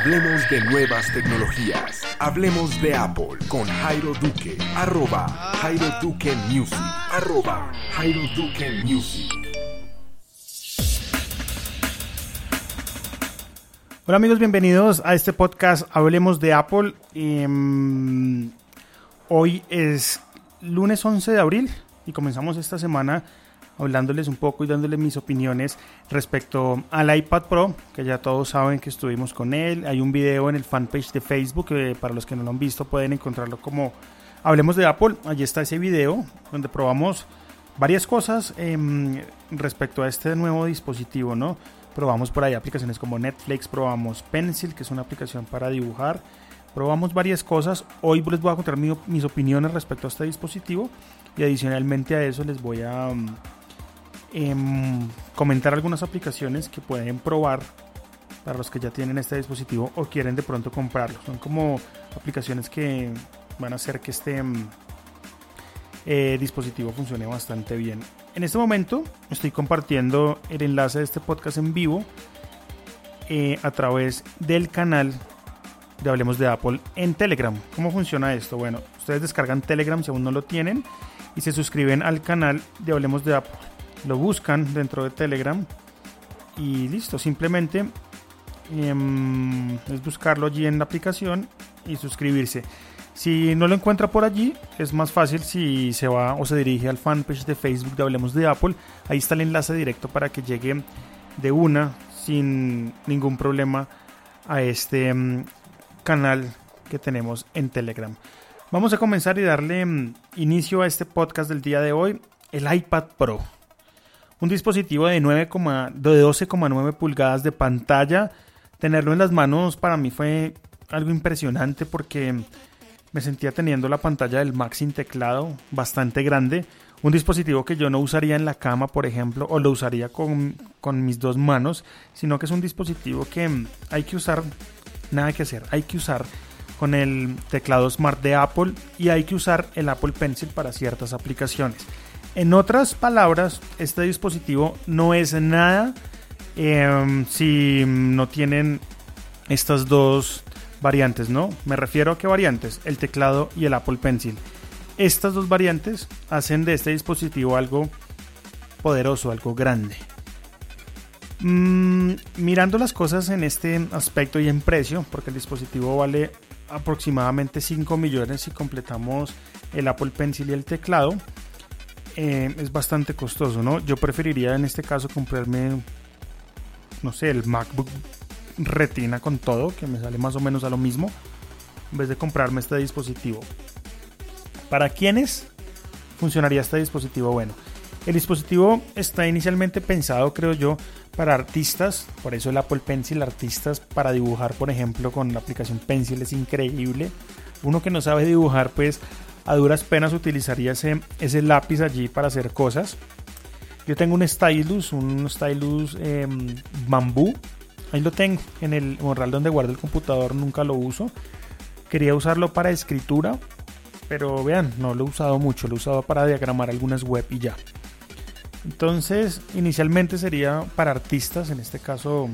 Hablemos de nuevas tecnologías. Hablemos de Apple con Jairo Duque. Arroba Jairo Duque Music. Arroba Jairo Duque Music. Hola amigos, bienvenidos a este podcast Hablemos de Apple. Em, hoy es lunes 11 de abril y comenzamos esta semana hablándoles un poco y dándoles mis opiniones respecto al iPad Pro, que ya todos saben que estuvimos con él. Hay un video en el fanpage de Facebook, que para los que no lo han visto pueden encontrarlo como Hablemos de Apple. Allí está ese video donde probamos varias cosas em, respecto a este nuevo dispositivo, ¿no? Probamos por ahí aplicaciones como Netflix, probamos Pencil, que es una aplicación para dibujar. Probamos varias cosas. Hoy les voy a contar mis opiniones respecto a este dispositivo y adicionalmente a eso les voy a Em, comentar algunas aplicaciones que pueden probar para los que ya tienen este dispositivo o quieren de pronto comprarlo. Son como aplicaciones que van a hacer que este em, eh, dispositivo funcione bastante bien. En este momento estoy compartiendo el enlace de este podcast en vivo eh, a través del canal de Hablemos de Apple en Telegram. ¿Cómo funciona esto? Bueno, ustedes descargan Telegram si aún no lo tienen y se suscriben al canal de Hablemos de Apple lo buscan dentro de Telegram y listo, simplemente em, es buscarlo allí en la aplicación y suscribirse. Si no lo encuentra por allí, es más fácil si se va o se dirige al fanpage de Facebook de Hablemos de Apple. Ahí está el enlace directo para que llegue de una sin ningún problema a este em, canal que tenemos en Telegram. Vamos a comenzar y darle em, inicio a este podcast del día de hoy, el iPad Pro. Un dispositivo de, 9, de 12,9 pulgadas de pantalla. Tenerlo en las manos para mí fue algo impresionante porque me sentía teniendo la pantalla del Mac sin teclado bastante grande. Un dispositivo que yo no usaría en la cama, por ejemplo, o lo usaría con mis dos manos, sino que es un dispositivo que hay que usar, nada que hacer, hay que usar con el teclado Smart de Apple y hay que usar el Apple Pencil para ciertas aplicaciones. En otras palabras, este dispositivo no es nada em, si no tienen estas dos variantes, ¿no? Me refiero a qué variantes, el teclado y el Apple Pencil. Estas dos variantes hacen de este dispositivo algo poderoso, algo grande. Mm, mirando las cosas en este aspecto y en precio, porque el dispositivo vale aproximadamente 5 millones si completamos el Apple Pencil y el teclado. Eh, es bastante costoso, ¿no? Yo preferiría en este caso comprarme, no sé, el MacBook Retina con todo, que me sale más o menos a lo mismo, en vez de comprarme este dispositivo. ¿Para quiénes funcionaría este dispositivo? Bueno, el dispositivo está inicialmente pensado, creo yo, para artistas, por eso el Apple Pencil, artistas para dibujar, por ejemplo, con la aplicación Pencil es increíble. Uno que no sabe dibujar, pues a duras penas utilizaría ese, ese lápiz allí para hacer cosas. Yo tengo un stylus, un stylus em, bambú. Ahí lo tengo en el morral donde guardo el computador, nunca lo uso. Quería usarlo para escritura, pero vean, no lo he usado mucho, lo he usado para diagramar algunas web y ya. Entonces, inicialmente sería para artistas, en este caso,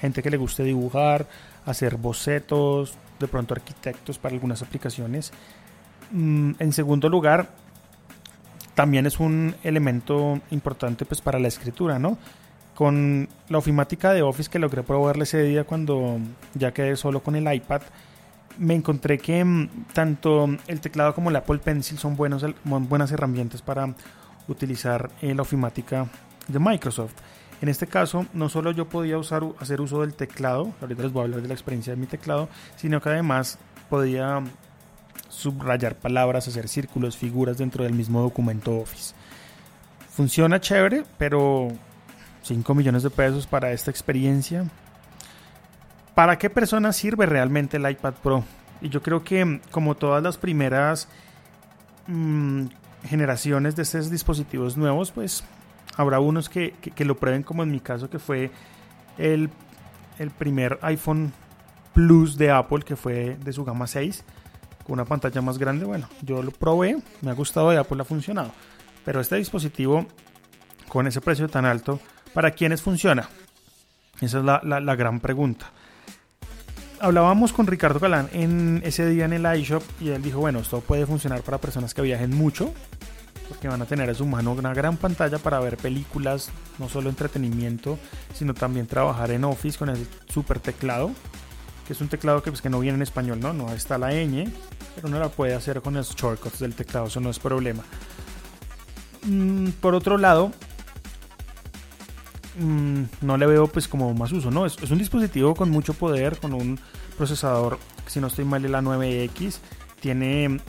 gente que le guste dibujar, hacer bocetos, de pronto arquitectos para algunas aplicaciones. Mm, en segundo lugar, también es un elemento importante pues para la escritura, ¿no? Con la ofimática de Office que logré probarle ese día cuando ya quedé solo con el iPad, me encontré que mm, tanto el teclado como el Apple Pencil son buenos, buenas herramientas para utilizar eh, la ofimática de Microsoft. En este caso, no solo yo podía usar, hacer uso del teclado, ahorita les voy a hablar de la experiencia de mi teclado, sino que además podía subrayar palabras, hacer círculos, figuras dentro del mismo documento Office. Funciona chévere, pero 5 millones de pesos para esta experiencia. ¿Para qué persona sirve realmente el iPad Pro? Y yo creo que como todas las primeras mm, generaciones de estos dispositivos nuevos, pues habrá unos que, lo prueben como en mi caso que fue el, el primer iPhone Plus de Apple que fue de su gama 6 una pantalla más grande, bueno, yo lo probé, me ha gustado y Apple ha funcionado. Pero este dispositivo, con ese precio tan alto, ¿para quiénes funciona? Esa es la, gran pregunta. hablábamos con Ricardo Galán en ese día en el iShop y él dijo, bueno, esto puede funcionar para personas que viajen mucho, porque van a tener a su mano una gran pantalla para ver películas, no solo entretenimiento, sino también trabajar en Office con el super teclado, que es un teclado que, pues, que no viene en español, ¿no? No está la ñ, pero uno la puede hacer con los shortcuts del teclado, eso no es problema. Mm, por otro lado, mm, no le veo pues como más uso, ¿no? Es, es, un dispositivo con mucho poder, con un procesador, si no estoy mal, de la 9X. Tiene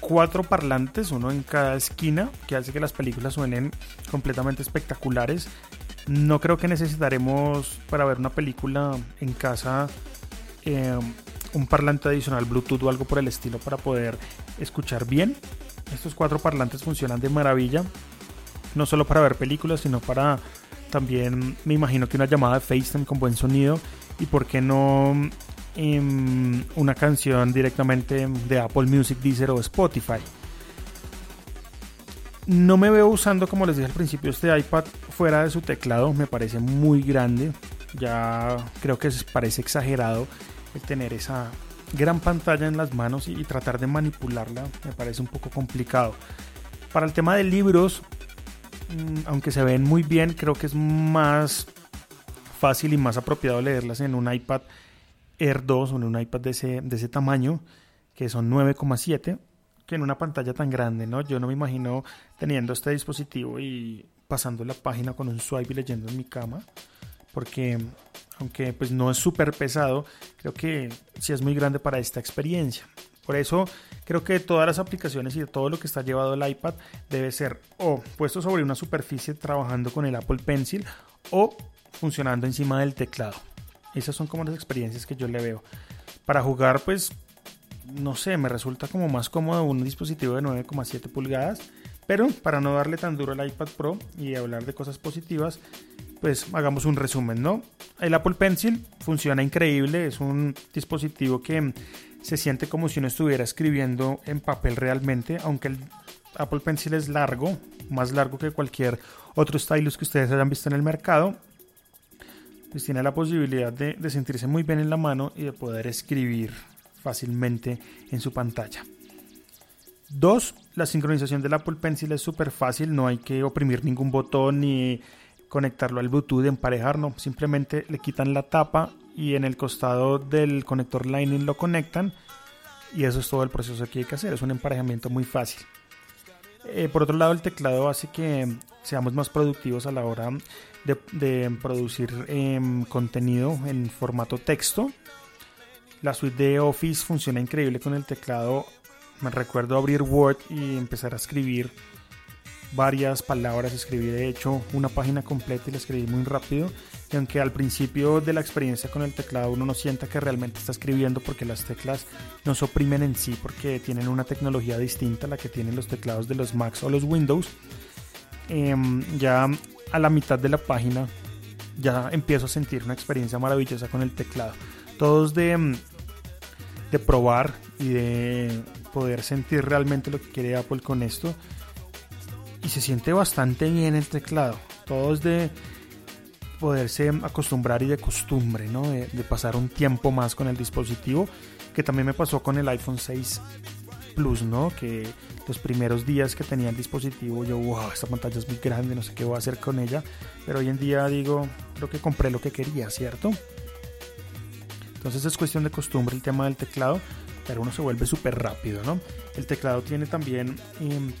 cuatro parlantes, uno en cada esquina, que hace que las películas suenen completamente espectaculares. No creo que necesitaremos para ver una película en casa eh, un parlante adicional Bluetooth o algo por el estilo para poder escuchar bien. Estos cuatro parlantes funcionan de maravilla, no solo para ver películas, sino para también, me imagino que una llamada de FaceTime con buen sonido y por qué no em, una canción directamente de Apple Music, Deezer o Spotify. No me veo usando, como les dije al principio, este iPad fuera de su teclado. Me parece muy grande. Ya creo que parece exagerado el tener esa gran pantalla en las manos y, tratar de manipularla me parece un poco complicado. Para el tema de libros, mm, aunque se ven muy bien, creo que es más fácil y más apropiado leerlas en un iPad Air 2 o en un iPad de ese, de ese tamaño, que son 9,7, que en una pantalla tan grande, ¿no? Yo no me imagino teniendo este dispositivo y pasando la página con un swipe y leyendo en mi cama, porque aunque pues no es súper pesado, creo que sí es muy grande para esta experiencia. Por eso creo que todas las aplicaciones y todo lo que está llevado el iPad debe ser o puesto sobre una superficie trabajando con el Apple Pencil o funcionando encima del teclado. Esas son como las experiencias que yo le veo. Para jugar pues no sé, me resulta como más cómodo un dispositivo de 9,7 pulgadas, pero para no darle tan duro al iPad Pro y hablar de cosas positivas, pues hagamos un resumen, ¿no? El Apple Pencil funciona increíble, es un dispositivo que se siente como si uno estuviera escribiendo en papel realmente, aunque el Apple Pencil es largo, más largo que cualquier otro stylus que ustedes hayan visto en el mercado, pues tiene la posibilidad de, sentirse muy bien en la mano y de poder escribir fácilmente en su pantalla. Dos, la sincronización del Apple Pencil es súper fácil, no hay que oprimir ningún botón ni conectarlo al Bluetooth, emparejar, no, simplemente le quitan la tapa y en el costado del conector Lightning lo conectan y eso es todo el proceso que hay que hacer, es un emparejamiento muy fácil. Eh, por otro lado, el teclado hace que seamos más productivos a la hora de, producir em, contenido en formato texto. La suite de Office funciona increíble con el teclado. Me recuerdo abrir Word y empezar a escribir varias palabras, escribí de hecho una página completa y la escribí muy rápido. Y aunque al principio de la experiencia con el teclado uno no sienta que realmente está escribiendo porque las teclas no oprimen en sí, porque tienen una tecnología distinta a la que tienen los teclados de los Macs o los Windows, em, ya a la mitad de la página ya empiezo a sentir una experiencia maravillosa con el teclado. Todos de, de probar y de poder sentir realmente lo que quiere Apple con esto y se siente bastante bien el teclado. Todo es de poderse acostumbrar y de costumbre, ¿no? De, pasar un tiempo más con el dispositivo, que también me pasó con el iPhone 6 Plus, ¿no? Que los primeros días que tenía el dispositivo, yo, wow, esta pantalla es muy grande, no sé qué voy a hacer con ella, pero hoy en día digo, creo que compré lo que quería, ¿cierto? Entonces es cuestión de costumbre el tema del teclado, pero uno se vuelve súper rápido, ¿no? El teclado tiene también... Em,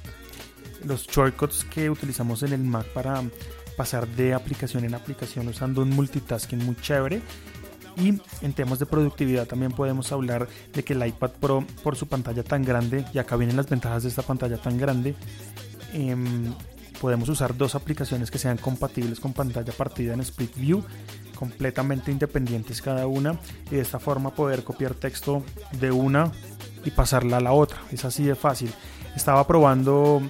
los shortcuts que utilizamos en el Mac para pasar de aplicación en aplicación usando un multitasking muy chévere. Y en temas de productividad también podemos hablar de que el iPad Pro por su pantalla tan grande, y acá vienen las ventajas de esta pantalla tan grande, em, podemos usar dos aplicaciones que sean compatibles con pantalla partida en Split View, completamente independientes cada una, y de esta forma poder copiar texto de una y pasarla a la otra. Es así de fácil. Estaba probando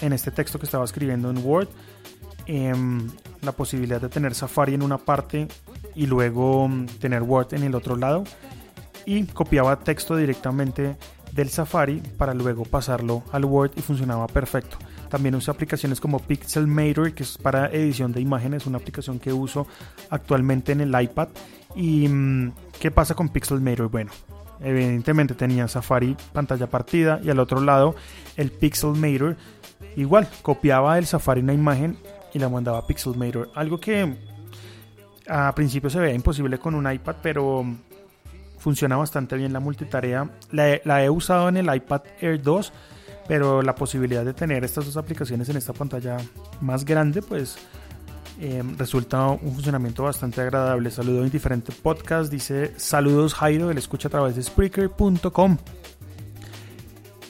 en este texto que estaba escribiendo en Word em, la posibilidad de tener Safari en una parte y luego mm, tener Word en el otro lado y copiaba texto directamente del Safari para luego pasarlo al Word y funcionaba perfecto. También uso aplicaciones como Pixelmator, que es para edición de imágenes, una aplicación que uso actualmente en el iPad y mm, ¿qué pasa con Pixelmator? Bueno, evidentemente tenía Safari pantalla partida y al otro lado el Pixelmator igual copiaba del Safari una imagen y la mandaba a Pixelmator. Algo que a principio se veía imposible con un iPad, pero funciona bastante bien la multitarea. La, he usado en el iPad Air 2, pero la posibilidad de tener estas dos aplicaciones en esta pantalla más grande, pues eh, resulta un funcionamiento bastante agradable. Saludo en diferentes podcasts. Dice saludos Jairo, él escucha a través de Spreaker.com.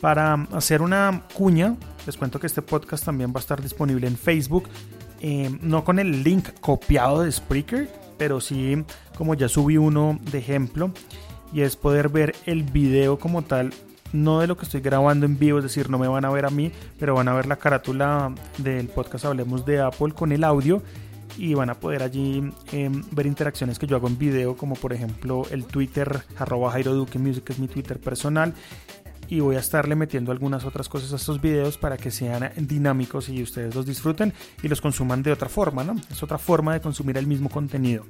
Para hacer una cuña, les cuento que este podcast también va a estar disponible en Facebook. Eh, no con el link copiado de Spreaker, pero sí como ya subí uno de ejemplo. Y es poder ver el video como tal no de lo que estoy grabando en vivo, es decir, no me van a ver a mí, pero van a ver la carátula del podcast Hablemos de Apple con el audio y van a poder allí em, ver interacciones que yo hago en video, como por ejemplo el Twitter, arroba Jairo Duque Music es mi Twitter personal. Y voy a estarle metiendo algunas otras cosas a estos videos para que sean dinámicos y ustedes los disfruten y los consuman de otra forma, ¿no? Es otra forma de consumir el mismo contenido.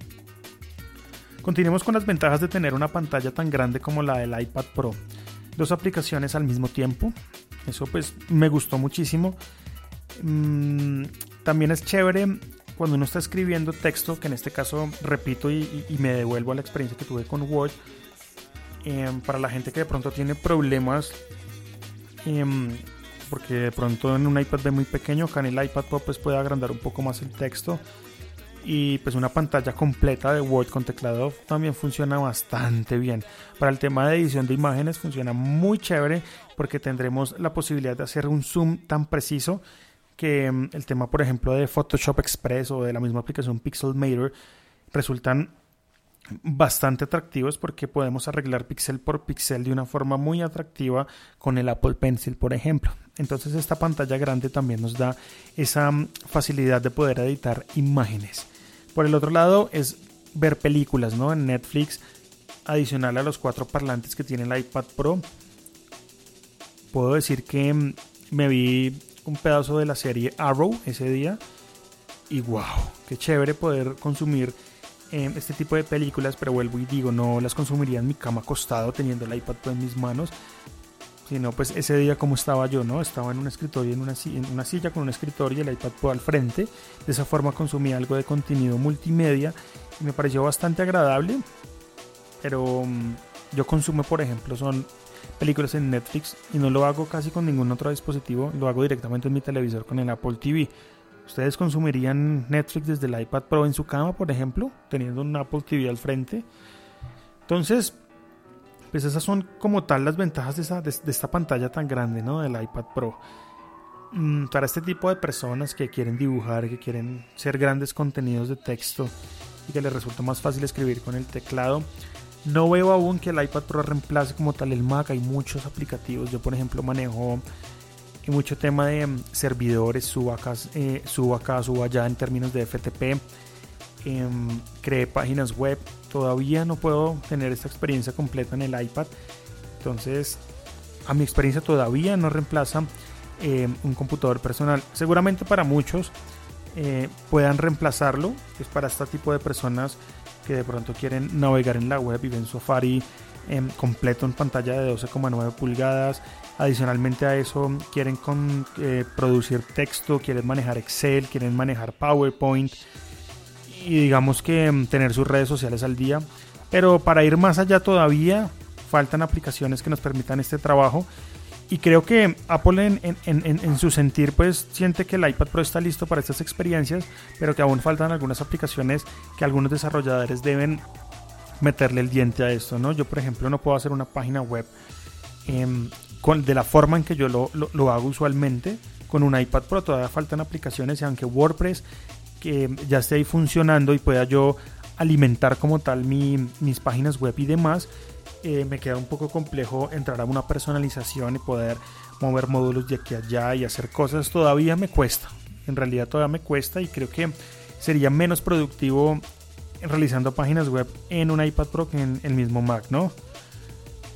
Continuemos con las ventajas de tener una pantalla tan grande como la del iPad Pro dos aplicaciones al mismo tiempo. Eso pues me gustó muchísimo. Mm, también es chévere cuando uno está escribiendo texto, que en este caso repito y, me devuelvo a la experiencia que tuve con Word. Em, para la gente que de pronto tiene problemas, em, porque de pronto en un iPad ve muy pequeño, acá en el iPad Pro pues puede agrandar un poco más el texto y pues una pantalla completa de Word con teclado también funciona bastante bien. Para el tema de edición de imágenes funciona muy chévere porque tendremos la posibilidad de hacer un zoom tan preciso que mm, el tema por ejemplo de Photoshop Express o de la misma aplicación Pixelmator resultan bastante atractivos porque podemos arreglar píxel por píxel de una forma muy atractiva con el Apple Pencil, por ejemplo. Entonces esta pantalla grande también nos da esa mm, facilidad de poder editar imágenes. Por el otro lado es ver películas, ¿no? En Netflix, adicional a los cuatro parlantes que tiene el iPad Pro, puedo decir que mm, me vi un pedazo de la serie Arrow ese día y wow, qué chévere poder consumir em, este tipo de películas, pero vuelvo y digo, no las consumiría en mi cama acostado teniendo el iPad Pro en mis manos, sino pues ese día como estaba yo, ¿no? Estaba en un escritorio, en una, en una silla con un escritorio y el iPad al frente. De esa forma consumía algo de contenido multimedia y me pareció bastante agradable. Pero mm, yo consumo, por ejemplo, son películas en Netflix y no lo hago casi con ningún otro dispositivo, lo hago directamente en mi televisor con el Apple TV. ¿Ustedes consumirían Netflix desde el iPad Pro en su cama, por ejemplo, teniendo un Apple TV al frente? Entonces, pues esas son como tal las ventajas de, esta pantalla tan grande, ¿no? Del iPad Pro. Mm, para este tipo de personas que quieren dibujar, que quieren ser grandes contenidos de texto y que les resulta más fácil escribir con el teclado, no veo aún que el iPad Pro reemplace como tal el Mac. Hay muchos aplicativos. Yo, por ejemplo, manejo mucho tema de mm, servidores, suba acá, eh, acá, allá en términos de FTP. Em, creé páginas web. Todavía no puedo tener esta experiencia completa en el iPad. Entonces, a mi experiencia todavía no reemplaza em, un computador personal. Seguramente para muchos eh, puedan reemplazarlo. Es para este tipo de personas que de pronto quieren navegar en la web y ven Safari em, completo en pantalla de 12,9 pulgadas. Adicionalmente a eso, quieren eh, producir texto, quieren manejar Excel, quieren manejar PowerPoint y digamos que mm, tener sus redes sociales al día. Pero para ir más allá todavía faltan aplicaciones que nos permitan este trabajo. Y creo que Apple en, su sentir pues siente que el iPad Pro está listo para estas experiencias, pero que aún faltan algunas aplicaciones que algunos desarrolladores deben meterle el diente a esto, ¿no? Yo por ejemplo no puedo hacer una página web em, con, de la forma en que yo lo, lo, hago usualmente con un iPad Pro, todavía faltan aplicaciones, aunque WordPress que ya esté ahí funcionando y pueda yo alimentar como tal mis páginas web y demás, eh, me queda un poco complejo entrar a una personalización y poder mover módulos de aquí a allá y hacer cosas. Todavía me cuesta, en realidad todavía me cuesta y creo que sería menos productivo realizando páginas web en un iPad Pro que en el mismo Mac, ¿no?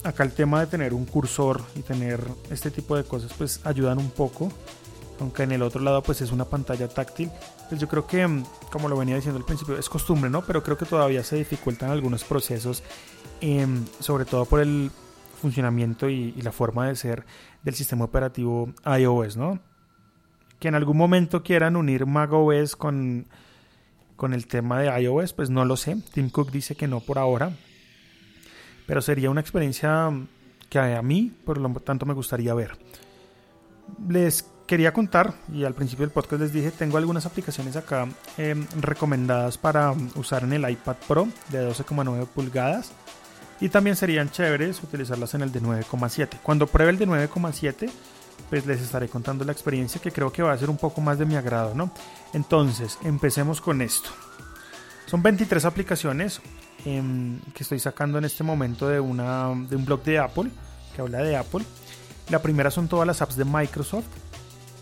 Acá el tema de tener un cursor y tener este tipo de cosas pues ayudan un poco aunque en el otro lado pues es una pantalla táctil. Pues yo creo que, mm, como lo venía diciendo al principio, es costumbre, ¿no? Pero creo que todavía se dificultan algunos procesos, em, sobre todo por el funcionamiento y, y, la forma de ser del sistema operativo iOS, ¿no? Que en algún momento quieran unir macOS con, con el tema de iOS, pues no lo sé. Tim Cook dice que no por ahora. Pero sería una experiencia que a mí, por lo tanto, me gustaría ver. Les quería contar, y al principio del podcast les dije, tengo algunas aplicaciones acá eh, recomendadas para usar en el iPad Pro de 12,9 pulgadas. Y también serían chéveres utilizarlas en el de 9,7. Cuando pruebe el de 9,7, pues les estaré contando la experiencia que creo que va a ser un poco más de mi agrado, ¿no? Entonces, empecemos con esto. Son 23 aplicaciones eh, que estoy sacando en este momento de, una, de un blog de Apple, que habla de Apple. La primera son todas las apps de Microsoft.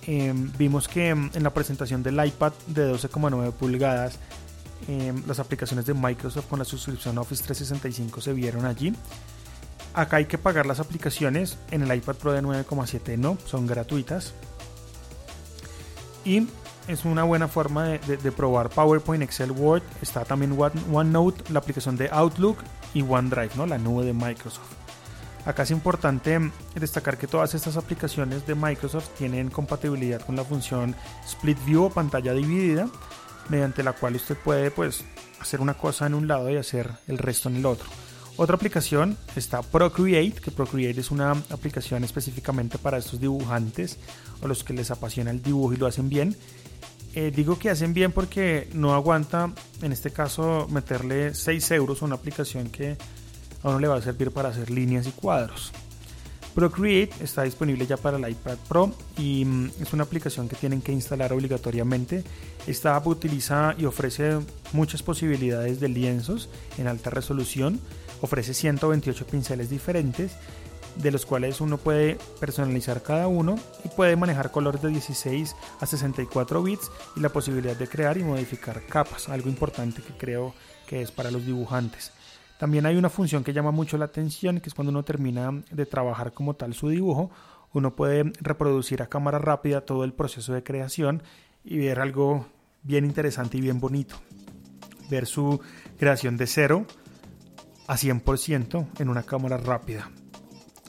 Eh, vimos que en la presentación del iPad de 12,9 pulgadas eh, las aplicaciones de Microsoft con la suscripción Office 365 se vieron allí. Acá hay que pagar las aplicaciones en el iPad Pro de 9,7 no, son gratuitas. Y es una buena forma de, probar PowerPoint, Excel, Word. Está también OneNote, la aplicación de Outlook y OneDrive, ¿no? la nube de Microsoft. Acá es importante destacar que todas estas aplicaciones de Microsoft tienen compatibilidad con la función Split View o pantalla dividida, mediante la cual usted puede pues, hacer una cosa en un lado y hacer el resto en el otro. Otra aplicación está Procreate, que Procreate es una aplicación específicamente para estos dibujantes o los que les apasiona el dibujo y lo hacen bien. Eh, digo que hacen bien porque no aguanta, en este caso, meterle 6 euros a una aplicación que a uno le va a servir para hacer líneas y cuadros. Procreate está disponible ya para el iPad Pro y mm, es una aplicación que tienen que instalar obligatoriamente. Esta app utiliza y ofrece muchas posibilidades de lienzos en alta resolución. Ofrece 128 pinceles diferentes, de los cuales uno puede personalizar cada uno y puede manejar colores de 16 a 64 bits y la posibilidad de crear y modificar capas, algo importante que creo que es para los dibujantes. También hay una función que llama mucho la atención, que es cuando uno termina de trabajar como tal su dibujo, uno puede reproducir a cámara rápida todo el proceso de creación y ver algo bien interesante y bien bonito. Ver su creación de cero a 100% en una cámara rápida.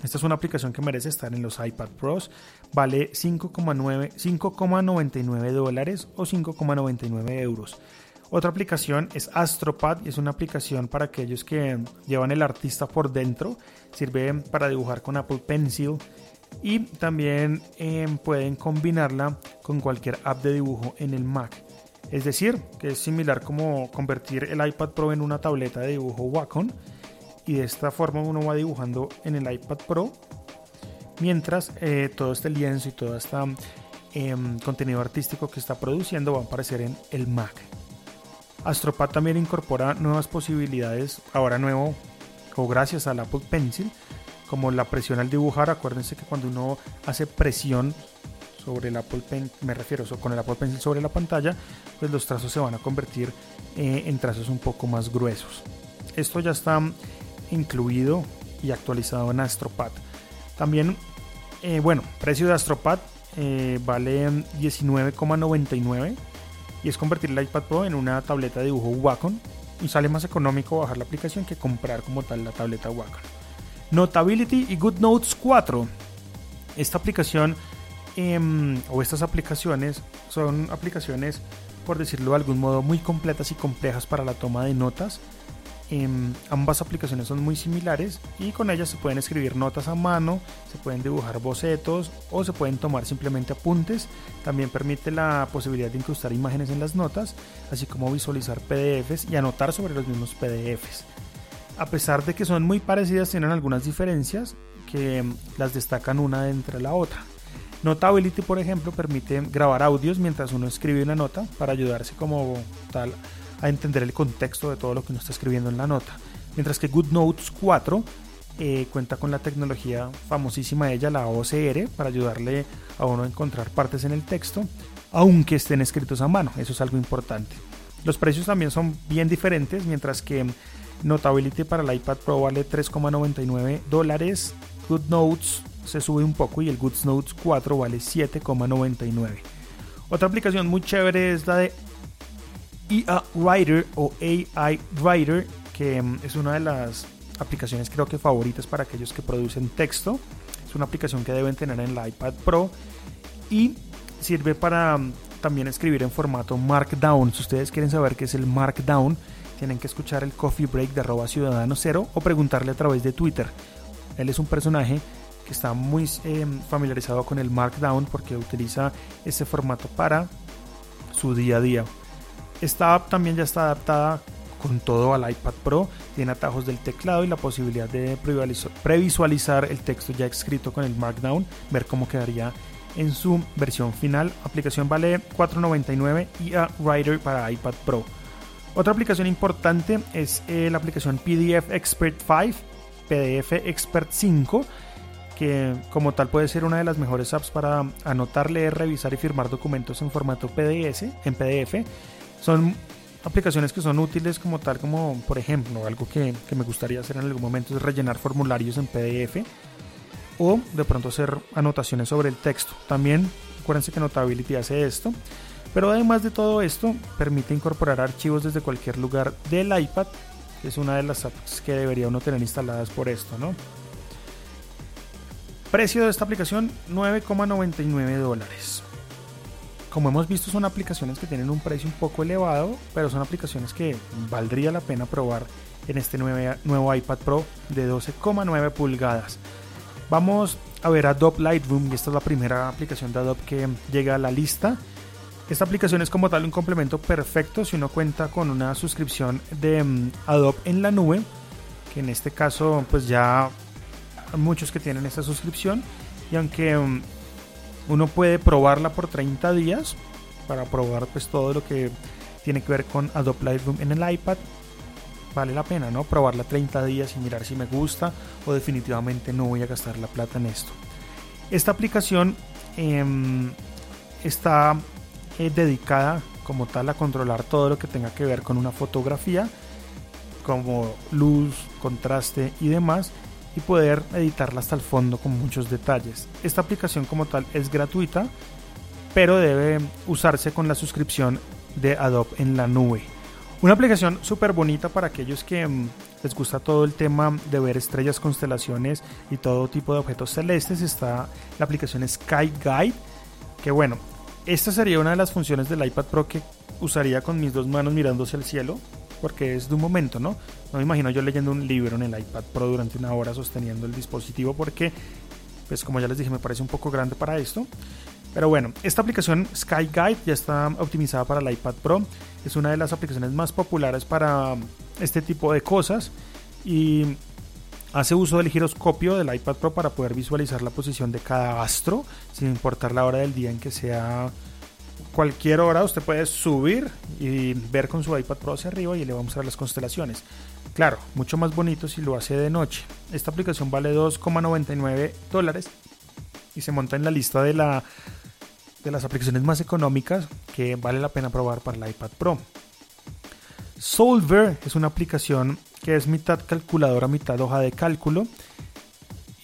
Esta es una aplicación que merece estar en los iPad Pros. Vale 5,99 dólares o 5,99 euros. Otra aplicación es Astropad y es una aplicación para aquellos que llevan el artista por dentro. Sirve para dibujar con Apple Pencil y también eh, pueden combinarla con cualquier app de dibujo en el Mac. Es decir, que es similar como convertir el iPad Pro en una tableta de dibujo Wacom y de esta forma uno va dibujando en el iPad Pro mientras eh, todo este lienzo y todo este eh, contenido artístico que está produciendo va a aparecer en el Mac. Astropad también incorpora nuevas posibilidades, ahora nuevo o gracias al Apple Pencil, como la presión al dibujar. Acuérdense que cuando uno hace presión sobre el Apple Pencil, me refiero con el Apple Pencil sobre la pantalla, pues los trazos se van a convertir eh, en trazos un poco más gruesos. Esto ya está incluido y actualizado en Astropad. También, eh, bueno, precio de Astropad eh, vale 19,99 y es convertir el iPad Pro en una tableta de dibujo Wacom y sale más económico bajar la aplicación que comprar como tal la tableta Wacom. Notability y GoodNotes 4. Esta aplicación eh, o estas aplicaciones son aplicaciones, por decirlo de algún modo, muy completas y complejas para la toma de notas ambas aplicaciones son muy similares y con ellas se pueden escribir notas a mano, se pueden dibujar bocetos o se pueden tomar simplemente apuntes. También permite la posibilidad de incrustar imágenes en las notas, así como visualizar PDFs y anotar sobre los mismos PDFs. A pesar de que son muy parecidas, tienen algunas diferencias que las destacan una entre la otra. Notability, por ejemplo, permite grabar audios mientras uno escribe una nota para ayudarse como tal a entender el contexto de todo lo que uno está escribiendo en la nota. Mientras que GoodNotes 4 eh, cuenta con la tecnología famosísima de ella, la OCR, para ayudarle a uno a encontrar partes en el texto, aunque estén escritos a mano. Eso es algo importante. Los precios también son bien diferentes, mientras que Notability para el iPad Pro vale 3,99 dólares, GoodNotes se sube un poco y el GoodNotes 4 vale 7,99. Otra aplicación muy chévere es la de EA Writer o AI Writer, que mm, es una de las aplicaciones creo que favoritas para aquellos que producen texto. Es una aplicación que deben tener en la iPad Pro y sirve para mm, también escribir en formato Markdown. Si ustedes quieren saber qué es el Markdown, tienen que escuchar el Coffee Break de arroba cero o preguntarle a través de Twitter. Él es un personaje está muy eh, familiarizado con el Markdown porque utiliza ese formato para su día a día. Esta app también ya está adaptada con todo al iPad Pro, tiene atajos del teclado y la posibilidad de previsualizar el texto ya escrito con el Markdown, ver cómo quedaría en su versión final. Aplicación vale 4.99 y a Writer para iPad Pro. Otra aplicación importante es eh, la aplicación PDF Expert 5, PDF Expert 5, que como tal puede ser una de las mejores apps para anotar, leer, revisar y firmar documentos en formato PDS, en PDF. Son aplicaciones que son útiles como tal, como por ejemplo, algo que, que me gustaría hacer en algún momento es rellenar formularios en PDF o de pronto hacer anotaciones sobre el texto. También acuérdense que Notability hace esto. Pero además de todo esto, permite incorporar archivos desde cualquier lugar del iPad. Es una de las apps que debería uno tener instaladas por esto, ¿no? Precio de esta aplicación 9,99 dólares. Como hemos visto son aplicaciones que tienen un precio un poco elevado, pero son aplicaciones que valdría la pena probar en este nuevo iPad Pro de 12,9 pulgadas. Vamos a ver Adobe Lightroom y esta es la primera aplicación de Adobe que llega a la lista. Esta aplicación es como tal un complemento perfecto si uno cuenta con una suscripción de mm, Adobe en la nube, que en este caso pues ya muchos que tienen esta suscripción y aunque mm, uno puede probarla por 30 días para probar pues todo lo que tiene que ver con Adobe Lightroom en el iPad, vale la pena, ¿no? Probarla 30 días y mirar si me gusta o definitivamente no voy a gastar la plata en esto. Esta aplicación em, está eh, dedicada como tal a controlar todo lo que tenga que ver con una fotografía, como luz, contraste y demás, y poder editarla hasta el fondo con muchos detalles. Esta aplicación como tal es gratuita, pero debe usarse con la suscripción de Adobe en la nube. Una aplicación súper bonita para aquellos que mm, les gusta todo el tema de ver estrellas, constelaciones y todo tipo de objetos celestes. Está la aplicación Sky Guide, que bueno, esta sería una de las funciones del iPad Pro que usaría con mis dos manos mirándose al cielo, porque es de un momento, ¿no? No me imagino yo leyendo un libro en el iPad Pro durante una hora sosteniendo el dispositivo, porque, pues como ya les dije, me parece un poco grande para esto. Pero bueno, esta aplicación Sky Guide ya está optimizada para el iPad Pro. Es una de las aplicaciones más populares para este tipo de cosas y hace uso del giroscopio del iPad Pro para poder visualizar la posición de cada astro sin importar la hora del día en que sea cualquier hora usted puede subir y ver con su iPad Pro hacia arriba y le vamos a ver las constelaciones. Claro, mucho más bonito si lo hace de noche. Esta aplicación vale 2,99 dólares y se monta en la lista de la de las aplicaciones más económicas que vale la pena probar para el iPad Pro. Solver es una aplicación que es mitad calculadora, mitad hoja de cálculo.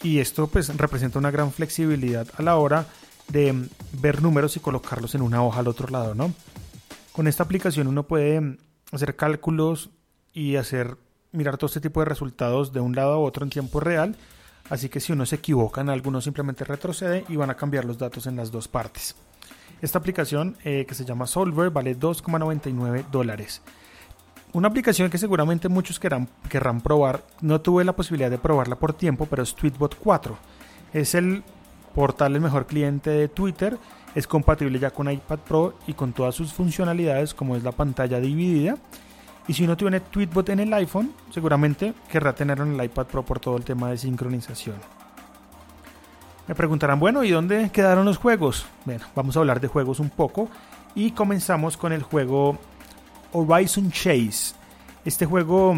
Y esto pues representa una gran flexibilidad a la hora de ver números y colocarlos en una hoja al otro lado, ¿no? Con esta aplicación uno puede hacer cálculos y hacer mirar todo este tipo de resultados de un lado a otro en tiempo real. Así que si uno se equivoca en alguno simplemente retrocede y van a cambiar los datos en las dos partes. Esta aplicación eh, que se llama Solver vale 2,99 dólares. Una aplicación que seguramente muchos querrán, querrán probar, no tuve la posibilidad de probarla por tiempo, pero es Tweetbot 4. Es el portal, el mejor cliente de Twitter, es compatible ya con iPad Pro y con todas sus funcionalidades como es la pantalla dividida. Y si uno tiene Tweetbot en el iPhone, seguramente querrá tenerlo en el iPad Pro por todo el tema de sincronización. Me preguntarán, bueno, ¿y dónde quedaron los juegos? Bueno, vamos a hablar de juegos un poco y comenzamos con el juego Horizon Chase. Este juego,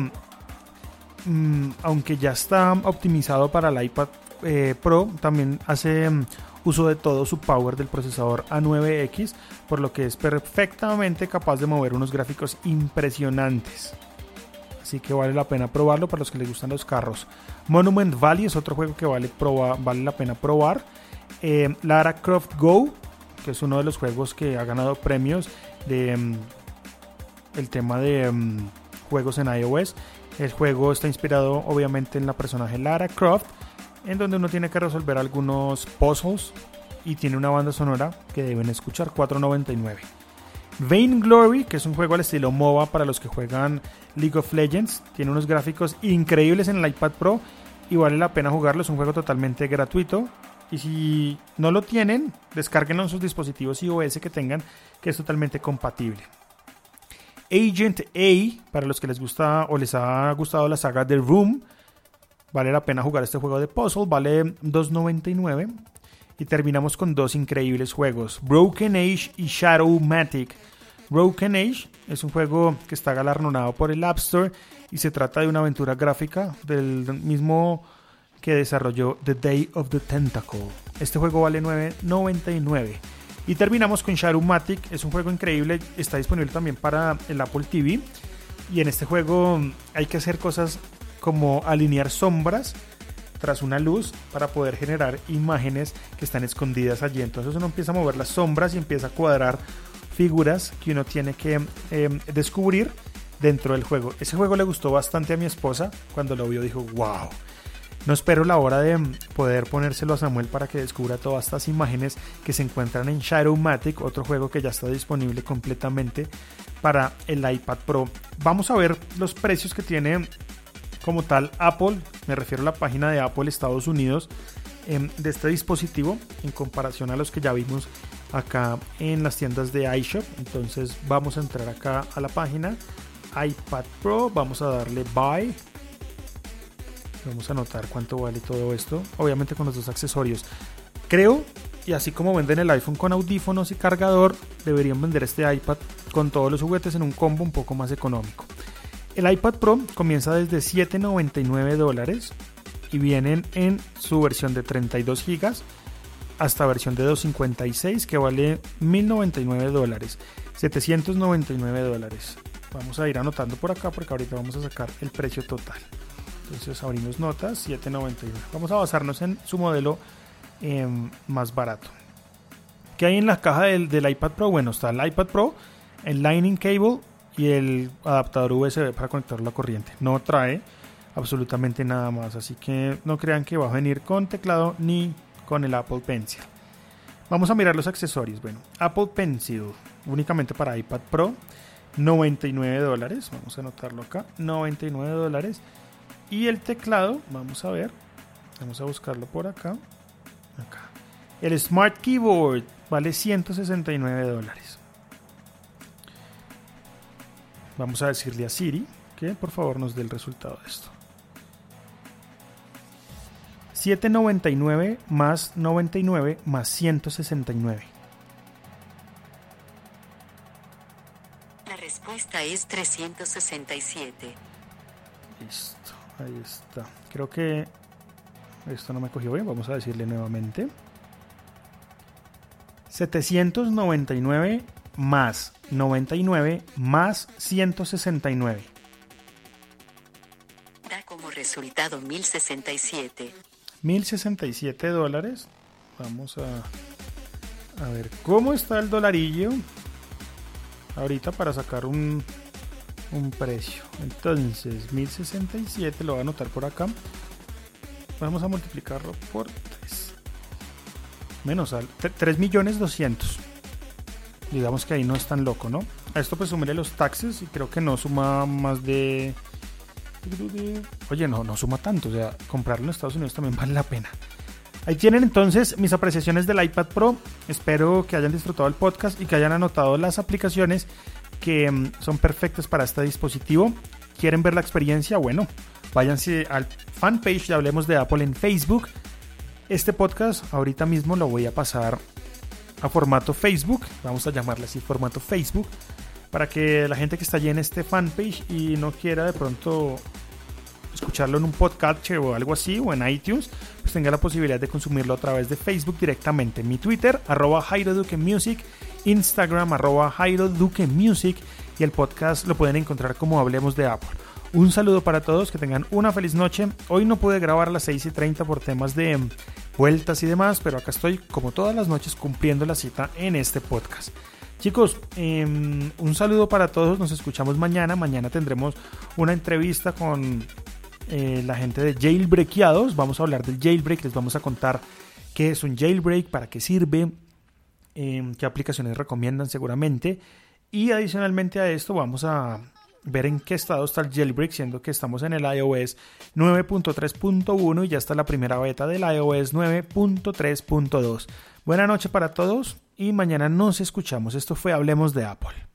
mm, aunque ya está optimizado para el iPad eh, Pro, también hace mm, uso de todo su power del procesador A9X, por lo que es perfectamente capaz de mover unos gráficos impresionantes. Así que vale la pena probarlo para los que les gustan los carros. Monument Valley es otro juego que vale, vale la pena probar. Eh, Lara Croft Go, que es uno de los juegos que ha ganado premios de mm, el tema de mm, juegos en iOS. El juego está inspirado obviamente en la personaje Lara Croft, en donde uno tiene que resolver algunos puzzles y tiene una banda sonora que deben escuchar 499. Vainglory, que es un juego al estilo MOBA para los que juegan League of Legends, tiene unos gráficos increíbles en el iPad Pro y vale la pena jugarlo, es un juego totalmente gratuito. Y si no lo tienen, descárguenlo en sus dispositivos iOS que tengan, que es totalmente compatible. Agent A, para los que les gusta o les ha gustado la saga The Room, vale la pena jugar este juego de puzzle, vale 2.99. Y terminamos con dos increíbles juegos, Broken Age y Shadowmatic. Broken Age es un juego que está galardonado por el App Store y se trata de una aventura gráfica del mismo que desarrolló The Day of the Tentacle. Este juego vale 9.99. Y terminamos con Shadowmatic, es un juego increíble, está disponible también para el Apple TV. Y en este juego hay que hacer cosas como alinear sombras tras una luz para poder generar imágenes que están escondidas allí. Entonces uno empieza a mover las sombras y empieza a cuadrar figuras que uno tiene que em, descubrir dentro del juego. Ese juego le gustó bastante a mi esposa. Cuando lo vio dijo, wow. No espero la hora de poder ponérselo a Samuel para que descubra todas estas imágenes que se encuentran en Shadowmatic, otro juego que ya está disponible completamente para el iPad Pro. Vamos a ver los precios que tiene como tal Apple, me refiero a la página de Apple Estados Unidos em, de este dispositivo en comparación a los que ya vimos acá en las tiendas de iShop. Entonces vamos a entrar acá a la página iPad Pro, vamos a darle Buy. Vamos a anotar cuánto vale todo esto, obviamente con los dos accesorios. Creo, y así como venden el iPhone con audífonos y cargador, deberían vender este iPad con todos los juguetes en un combo un poco más económico. El iPad Pro comienza desde 7.99 dólares y vienen en su versión de 32 GB hasta versión de 256 que vale 1.099 dólares, 799 dólares. Vamos a ir anotando por acá porque ahorita vamos a sacar el precio total. Entonces abrimos notas 7.99. Vamos a basarnos en su modelo em, más barato. ¿Qué hay en la caja del, del iPad Pro? Bueno, está el iPad Pro, el Lightning Cable y el adaptador USB para conectar la corriente. No trae absolutamente nada más, así que no crean que va a venir con teclado ni con el Apple Pencil. Vamos a mirar los accesorios. Bueno, Apple Pencil únicamente para iPad Pro, 99 dólares. Vamos a anotarlo acá, 99 dólares. Y el teclado, vamos a ver, vamos a buscarlo por acá. Acá. El Smart Keyboard vale 169 dólares. Vamos a decirle a Siri que por favor nos dé el resultado de esto. 799 más 99 más 169. La respuesta es 367. Listo, ahí está. Creo que esto no me cogió bien. Vamos a decirle nuevamente. 799 más 99 más 169. Da como resultado 1067. 1067 dólares. Vamos a, a ver cómo está el dolarillo ahorita para sacar un, un precio. Entonces, 1067 lo voy a anotar por acá. Vamos a multiplicarlo por 3. Menos al 3 millones 200 digamos que ahí no es tan loco, ¿no? A esto pues sumarle los taxes y creo que no suma más de... Oye, no, no suma tanto, o sea, comprarlo en Estados Unidos también vale la pena. Ahí tienen entonces mis apreciaciones del iPad Pro. Espero que hayan disfrutado el podcast y que hayan anotado las aplicaciones que mm, son perfectas para este dispositivo. ¿Quieren ver la experiencia? Bueno, váyanse al fanpage de Hablemos de Apple en Facebook. Este podcast ahorita mismo lo voy a pasar a formato Facebook, vamos a llamarle así formato Facebook, para que la gente que está allí en este fanpage y no quiera de pronto escucharlo en un podcast o algo así o en iTunes, pues tenga la posibilidad de consumirlo a través de Facebook directamente. Mi Twitter, arroba Jairo Duque Music, Instagram, arroba Jairo Duque Music y el podcast lo pueden encontrar como Hablemos de Apple. Un saludo para todos, que tengan una feliz noche. Hoy no pude grabar a las 6 y 30 por temas de vueltas y demás, pero acá estoy como todas las noches cumpliendo la cita en este podcast. Chicos, em, un saludo para todos, nos escuchamos mañana. Mañana tendremos una entrevista con eh, la gente de Jailbreakeados. Vamos a hablar del jailbreak, les vamos a contar qué es un jailbreak, para qué sirve, em, qué aplicaciones recomiendan seguramente. Y adicionalmente a esto vamos a ver en qué estado está el jailbreak, siendo que estamos en el iOS 9.3.1 y ya está la primera beta del iOS 9.3.2. Buena noche para todos y mañana nos escuchamos. Esto fue Hablemos de Apple.